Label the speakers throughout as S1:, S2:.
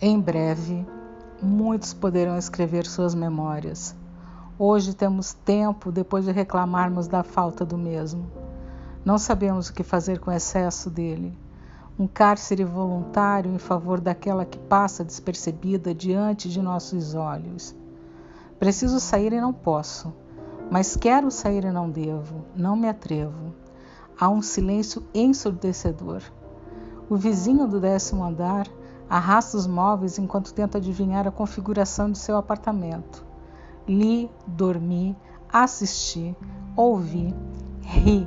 S1: Em breve, muitos poderão escrever suas memórias. Hoje temos tempo depois de reclamarmos da falta do mesmo. Não sabemos o que fazer com o excesso dele. Um cárcere voluntário em favor daquela que passa despercebida diante de nossos olhos. Preciso sair e não posso, mas quero sair e não devo, não me atrevo. Há um silêncio ensurdecedor. O vizinho do décimo andar Arrasta os móveis enquanto tenta adivinhar a configuração de seu apartamento. Li, dormi, assisti, ouvi, ri.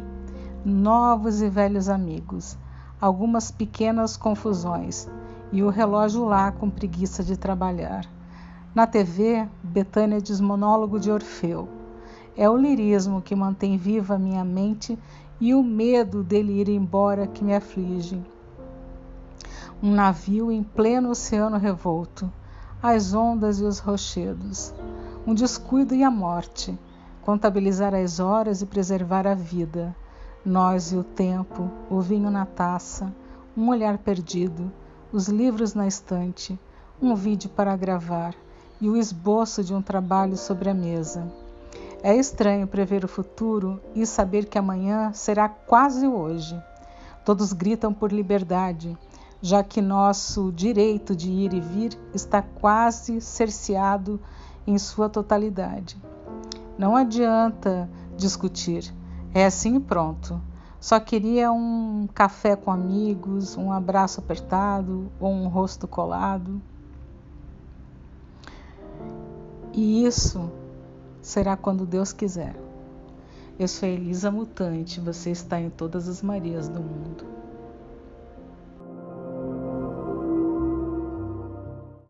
S1: Novos e velhos amigos, algumas pequenas confusões e o relógio lá com preguiça de trabalhar. Na TV, Betânia diz monólogo de Orfeu. É o lirismo que mantém viva minha mente e o medo dele ir embora que me aflige um navio em pleno oceano revolto, as ondas e os rochedos, um descuido e a morte, contabilizar as horas e preservar a vida, nós e o tempo, o vinho na taça, um olhar perdido, os livros na estante, um vídeo para gravar e o esboço de um trabalho sobre a mesa. É estranho prever o futuro e saber que amanhã será quase hoje. Todos gritam por liberdade, já que nosso direito de ir e vir está quase cerceado em sua totalidade. Não adianta discutir, é assim e pronto. Só queria um café com amigos, um abraço apertado ou um rosto colado. E isso será quando Deus quiser. Eu sou Elisa Mutante, você está em todas as Marias do mundo.